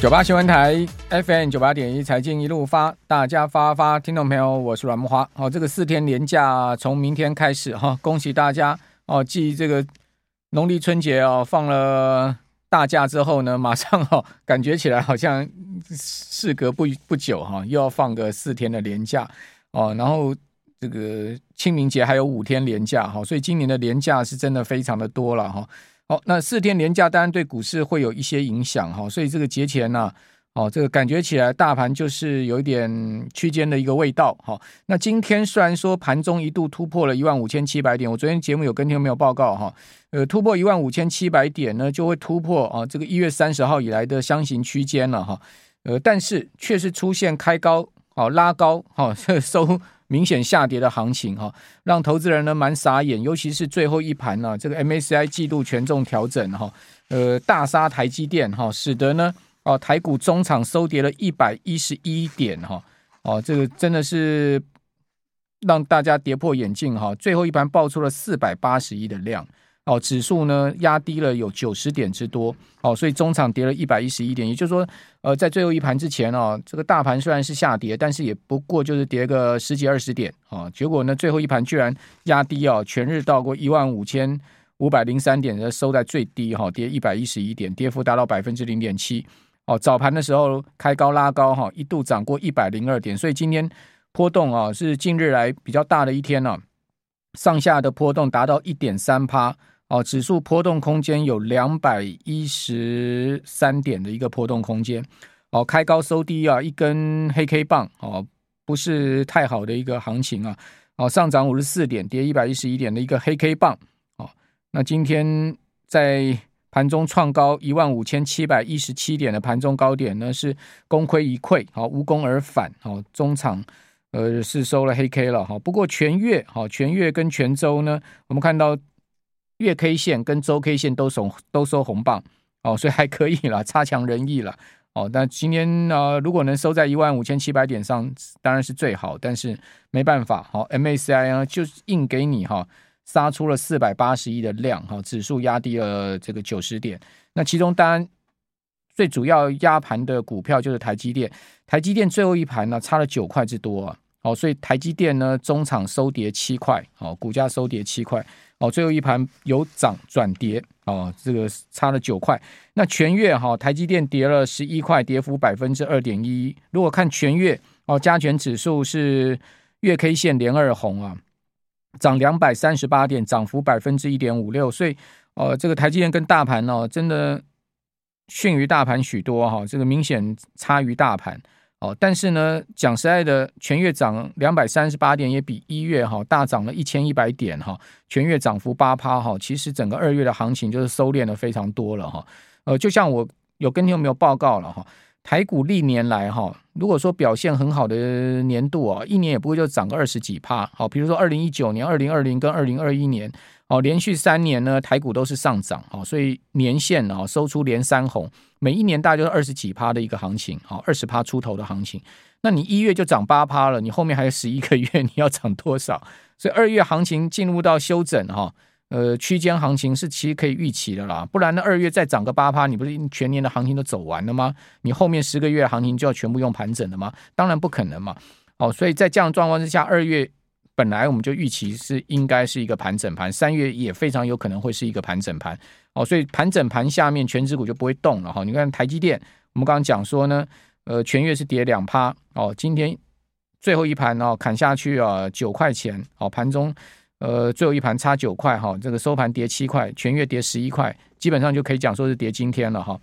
九八新闻台 FM 九八点一财经一路发，大家发发，听众朋友，我是阮慕驊。好，这个四天连假从明天开始哈，恭喜大家哦！继这个农历春节哦放了大假之后呢，马上哈感觉起来好像事隔不不久哈，又要放个四天的连假哦。然后这个清明节还有五天连假哈，所以今年的连假是真的非常的多了哈。好，那四天连假当然对股市会有一些影响哈，所以这个节前呢，哦，这个感觉起来大盘就是有一点区间的一个味道哈。那今天虽然说盘中一度突破了一万五千七百点，我昨天节目有跟听众朋友报告哈，呃，突破一万五千七百点呢，就会突破啊这个一月三十号以来的箱型区间了哈，呃，但是却是出现开高哦拉高哈 收。明显下跌的行情哈，让投资人呢蛮傻眼，尤其是最后一盘呢，这个 MACI 季度权重调整哈，呃大杀台积电哈，使得呢哦台股中场收跌了一百一十一点哈，哦这个真的是让大家跌破眼镜哈，最后一盘爆出了四百八十亿的量。哦，指数呢压低了有九十点之多，哦，所以中场跌了一百一十一点，也就是说，呃，在最后一盘之前哦，这个大盘虽然是下跌，但是也不过就是跌个十几二十点，啊，结果呢，最后一盘居然压低哦，全日到过一万五千五百零三点，收在最低哈，跌一百一十一点，跌幅达到百分之零点七，哦，早盘的时候开高拉高哈，一度涨过一百零二点，所以今天波动啊是近日来比较大的一天呢，上下的波动达到一点三趴。哦，指数波动空间有两百一十三点的一个波动空间。哦，开高收低啊，一根黑 K 棒哦，不是太好的一个行情啊。哦，上涨五十四点，跌一百一十一点的一个黑 K 棒。哦，那今天在盘中创高一万五千七百一十七点的盘中高点呢，是功亏一篑，好，无功而返。哦，中场呃是收了黑 K 了哈。不过全月好，全月跟全周呢，我们看到。月 K 线跟周 K 线都收都收红棒哦，所以还可以了，差强人意了哦。那今天呢、如果能收在一万五千七百点上，当然是最好。但是没办法，好、MACI 呢就硬给你哈、杀出了四百八十亿的量哈、指数压低了这个九十点。那其中当然最主要压盘的股票就是台积电，台积电最后一盘呢差了九块之多啊，哦，所以台积电呢中场收跌七块，哦，股价收跌七块。哦，最后一盘由涨转跌，哦，这个差了九块。那全月哈，台积电跌了十一块，跌幅百分之二点一。如果看全月，哦，加权指数是月 K 线连二红啊，涨两百三十八点，涨幅百分之一点五六。所以，哦，这个台积电跟大盘哦，真的逊于大盘许多哈，这个明显差于大盘。哦，但是呢，讲实在的，全月涨两百三十八点，也比一月哈大涨了一千一百点哈，全月涨幅八趴哈。其实整个二月的行情就是收敛的非常多了哈。呃，就像我有跟你有没有报告了哈，台股历年来哈，如果说表现很好的年度啊，一年也不会就涨个二十几趴。好，比如说二零一九年、二零二零跟二零二一年。哦，连续三年呢，台股都是上涨，哦，所以年线啊收出连三红，每一年大概就是二十几趴的一个行情，好，二十趴出头的行情。那你一月就涨八趴了，你后面还有十一个月，你要涨多少？所以二月行情进入到休整哈，呃，区间行情是其实可以预期的啦，不然呢，二月再涨个八趴，你不是全年的行情都走完了吗？你后面十个月行情就要全部用盘整了吗？当然不可能嘛，哦，所以在这样状况之下，二月。本来我们就预期是应该是一个盘整盘，三月也非常有可能会是一个盘整盘哦，所以盘整盘下面全指股就不会动了哈。你看台积电，我们刚刚讲说呢，呃，全月是跌两趴哦，今天最后一盘哦砍下去啊九块钱哦，盘中呃最后一盘差九块哈，这个收盘跌七块，全月跌十一块，基本上就可以讲说是跌今天了哈。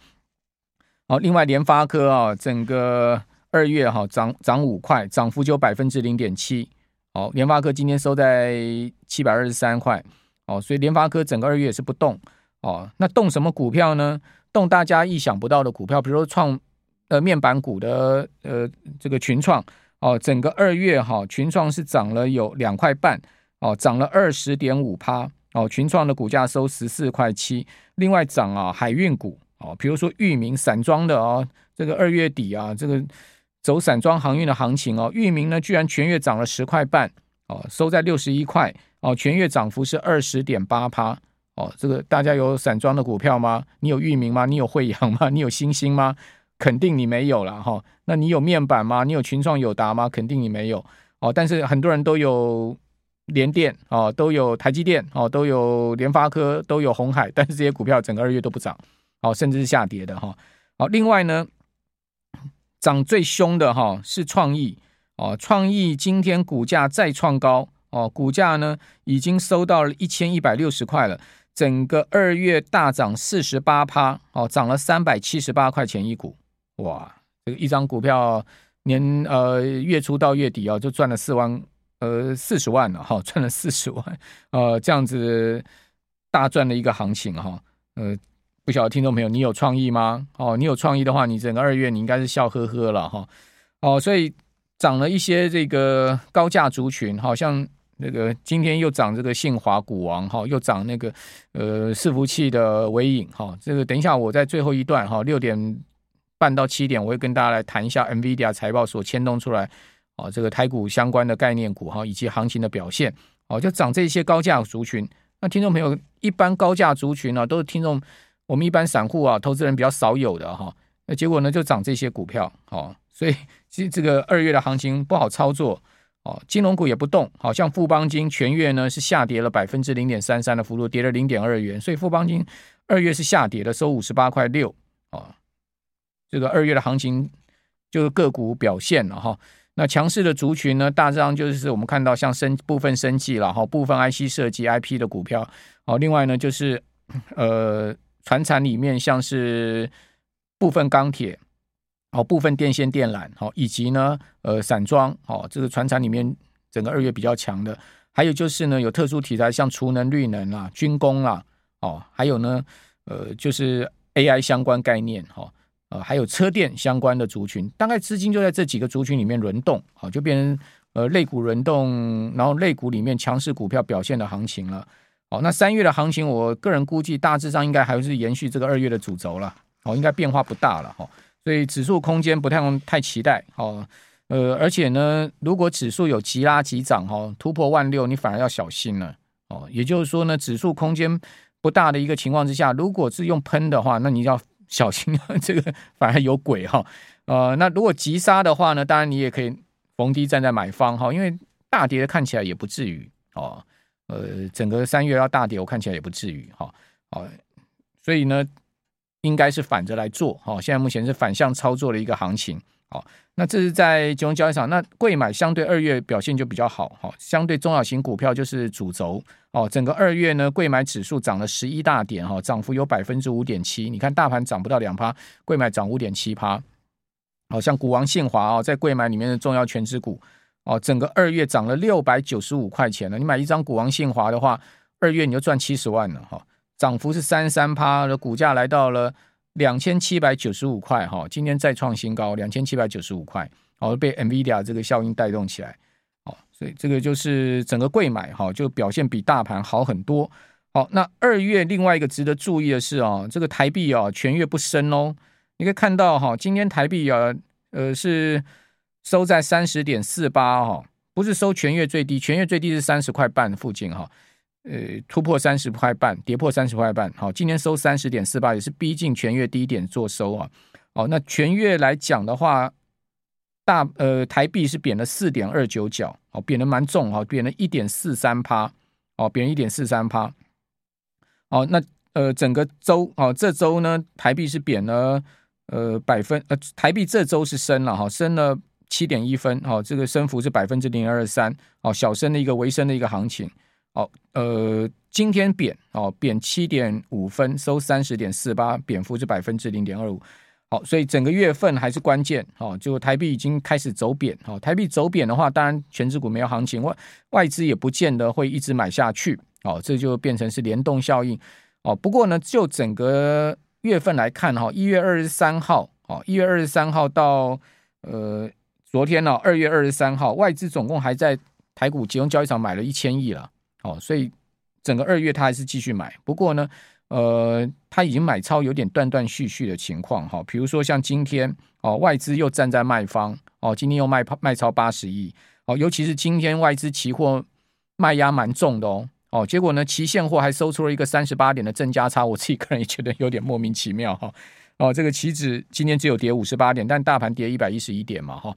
好，另外联发科啊，整个二月哈涨涨五块，涨幅就百分之零点七。好，联发科今天收在七百二十三块，哦，所以联发科整个二月是不动，哦，那动什么股票呢？动大家意想不到的股票，比如说创呃面板股的呃这个群创，哦，整个二月哈、群创是涨了有两块半，哦，涨了二十点五趴，哦，群创的股价收十四块七，另外涨啊海运股，哦，比如说裕民散装的哦，这个二月底啊这个。走散装航运的行情哦，裕民呢居然全月涨了十块半哦，收在六十一块哦，全月涨幅是二十点八趴哦。这个大家有散装的股票吗？你有裕民吗？你有慧洋吗？你有星星吗？肯定你没有了哈。那你有面板吗？你有群创友达吗？肯定你没有哦。但是很多人都有联电哦，都有台积电哦，都有联发科，都有红海，但是这些股票整个二月都不涨哦，甚至是下跌的哈。好，另外呢，涨最凶的哈是创意哦，创意今天股价再创高哦，股价呢已经收到了一千一百六十块了。整个二月大涨四十八趴，哦，涨了三百七十八块钱一股，哇，这个一张股票年呃月初到月底啊，就赚了四万呃四十万了哈，赚了四十万，呃，这样子大赚的一个行情哈，呃，不晓得听众朋友你有创意吗？哦，你有创意的话，你整个二月你应该是笑呵呵了哈，哦，所以涨了一些这个高价族群，好像。那个今天又涨这个信华股王哈，又涨那个呃伺服器的微影哈，这个等一下我在最后一段哈六点半到七点我会跟大家来谈一下 NVIDIA 财报所牵动出来哦这个台股相关的概念股哈以及行情的表现哦，就涨这些高价族群。那听众朋友一般高价族群呢都是听众我们一般散户啊投资人比较少有的哈，那结果呢就涨这些股票哦，所以其实这个二月的行情不好操作。哦，金融股也不动，好像富邦金全月呢是下跌了百分之零点三三的幅度，跌了零点二元，所以富邦金二月是下跌的，收五十八块六。哦，这个二月的行情就是个股表现了哈。那强势的族群呢，大致上就是我们看到像生部分生技了哈，部分 IC 设计 IP 的股票。哦，另外呢就是呃，船产里面像是部分钢铁。哦，部分电线电缆，哦，以及呢，呃，散装，哦，这个船产里面整个二月比较强的，还有就是呢，有特殊题材，像储能、绿能啊，军工啊，哦，还有呢，呃，就是 AI 相关概念，哈，呃，还有车电相关的族群，大概资金就在这几个族群里面轮动，好，就变成呃，类股轮动，然后类股里面强势股票表现的行情了，好，那三月的行情，我个人估计大致上应该还是延续这个二月的主轴了，哦，应该变化不大了，哈。所以指数空间不太用太期待哦，呃，而且呢，如果指数有急拉急涨哈，突破万六，你反而要小心了哦。也就是说呢，指数空间不大的一个情况之下，如果是用喷的话，那你要小心啊，这个反而有鬼哈。呃，那如果急杀的话呢，当然你也可以逢低站在买方哈，因为大跌看起来也不至于哦。呃，整个三月要大跌，我看起来也不至于哈。哦，所以呢。应该是反着来做，哦，现在目前是反向操作的一个行情，那这是在金融交易上，那贵买相对二月表现就比较好，哈，相对中小型股票就是主轴，哦，整个二月呢，贵买指数涨了十一大点，哈，涨幅有百分之五点七，你看大盘涨不到两趴，贵买涨五点七趴，好像股王信华啊，在贵买里面的重要全值股，哦，整个二月涨了六百九十五块钱了，你买一张股王信华的话，二月你就赚七十万了，哈。涨幅是三三趴，的股价来到了两千七百九十五块哈，今天再创新高，两千七百九十五块，哦，被 NVIDIA 这个效应带动起来，哦，所以这个就是整个贵买哈，就表现比大盘好很多。好，那二月另外一个值得注意的是啊，这个台币啊全月不升哦，你可以看到哈，今天台币啊，呃是收在三十点四八哈，不是收全月最低，全月最低是三十块半附近哈。呃，突破三十块半，跌破三十块半，好，今天收三十点四八，也是逼近全月低点做收啊。哦，那全月来讲的话，大呃台币是贬了四点二九角，哦，贬的蛮重哈，贬了一点四三趴，哦，贬一点四三趴。哦，那呃整个周哦，这周呢台币是贬了呃百分呃台币这周是升了哈，升了七点一分，哦，这个升幅是百分之零二三，哦，小升的一个微升的一个行情。好，呃，今天贬哦，贬七点五分，收三十点四八，贬幅是百分之零点二五。好，所以整个月份还是关键哦，就台币已经开始走贬。哦，台币走贬的话，当然权值股没有行情，外外资也不见得会一直买下去。哦，这就变成是联动效应。哦，不过呢，就整个月份来看哈，一月二十三号，哦，一月二十三号到呃昨天呢，二月二十三号，外资总共还在台股集中交易场买了一千亿了。哦，所以整个二月他还是继续买，不过呢，呃，他已经买超有点断断续续的情况哈。比如说像今天哦，外资又站在卖方哦，今天又卖卖超八十亿哦，尤其是今天外资期货卖压蛮重的哦哦，结果呢，期现货还收出了一个三十八点的正价差，我自己个人也觉得有点莫名其妙哈。哦，这个期指今天只有跌五十八点，但大盘跌一百一十一点嘛，哈、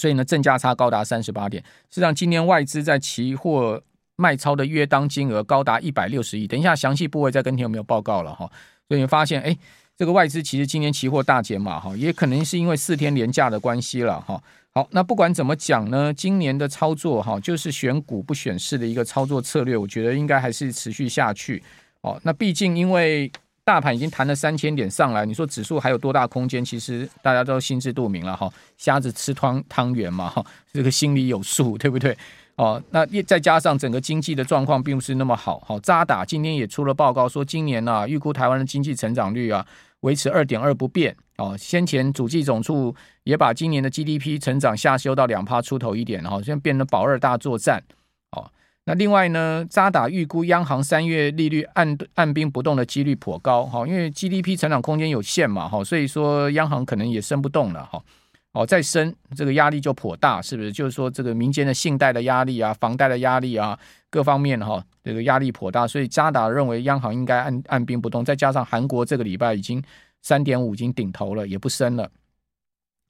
所以呢，正价差高达三十八点。实际上，今年外资在期货卖超的约当金额高达一百六十亿。等一下详细部位再跟听有没有报告了哈、所以你发现，哎，这个外资其实今年期货大减码哈，也可能是因为四天连假的关系了哈。好，那不管怎么讲呢，今年的操作哈，就是选股不选市的一个操作策略，我觉得应该还是持续下去。哦，那毕竟因为。大盘已经弹了三千点上来，你说指数还有多大空间？其实大家都心知肚明了哈，瞎子吃汤汤圆嘛哈，这个心里有数，对不对？哦，那再加上整个经济的状况并不是那么好，好渣打今天也出了报告说，今年啊预估台湾的经济成长率啊维持二点二不变。哦，先前主计总处也把今年的 GDP 成长下修到两趴出头一点，哈，现在变成保二大作战，哦。那另外呢，渣打预估央行三月利率按按兵不动的几率颇高哈，因为 GDP 成长空间有限嘛哈，所以说央行可能也升不动了哈。哦，再升这个压力就颇大，是不是？就是说这个民间的信贷的压力啊，房贷的压力啊，各方面哈，这个压力颇大，所以渣打认为央行应该按按兵不动。再加上韩国这个礼拜已经三点五已经顶头了，也不升了。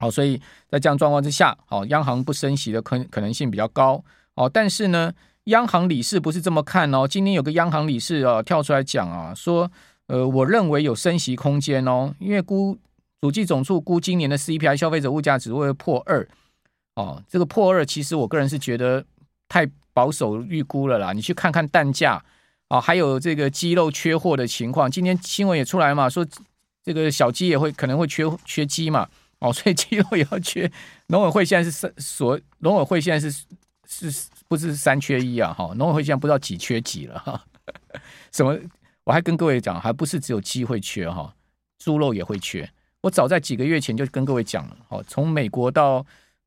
好，所以在这样状况之下，哦，央行不升息的可可能性比较高。哦，但是呢。央行理事不是这么看哦，今天有个央行理事啊跳出来讲啊，说，呃，我认为有升息空间哦，因为估统计总处估今年的 CPI 消费者物价指数会破二，哦，这个破二其实我个人是觉得太保守预估了啦，你去看看蛋价啊，还有这个鸡肉缺货的情况，今天新闻也出来嘛，说这个小鸡也会可能会缺缺鸡嘛，哦，所以鸡肉也要缺，农委会现在是三所农委会现在是是。不是三缺一啊，哈，农委会现在不知道几缺几了哈。什么？我还跟各位讲，还不是只有鸡会缺哈，猪肉也会缺。我早在几个月前就跟各位讲了，哈，从美国到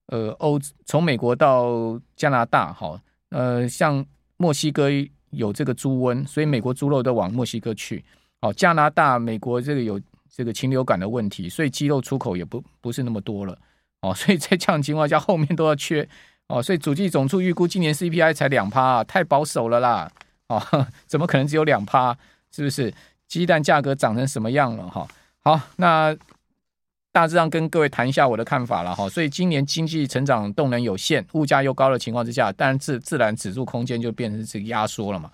呃欧，从美国到加拿大，哈，呃，像墨西哥有这个猪瘟，所以美国猪肉都往墨西哥去。哦，加拿大、美国这个有这个禽流感的问题，所以鸡肉出口也不不是那么多了。哦，所以在这样情况下，后面都要缺。哦，所以主计总处预估今年 CPI 才两趴，啊，太保守了啦！哦，怎么可能只有两趴？是不是？鸡蛋价格涨成什么样了？哈，好，那大致上跟各位谈一下我的看法了哈。所以今年经济成长动能有限，物价又高的情况之下，当然自自然指数空间就变成这个压缩了嘛。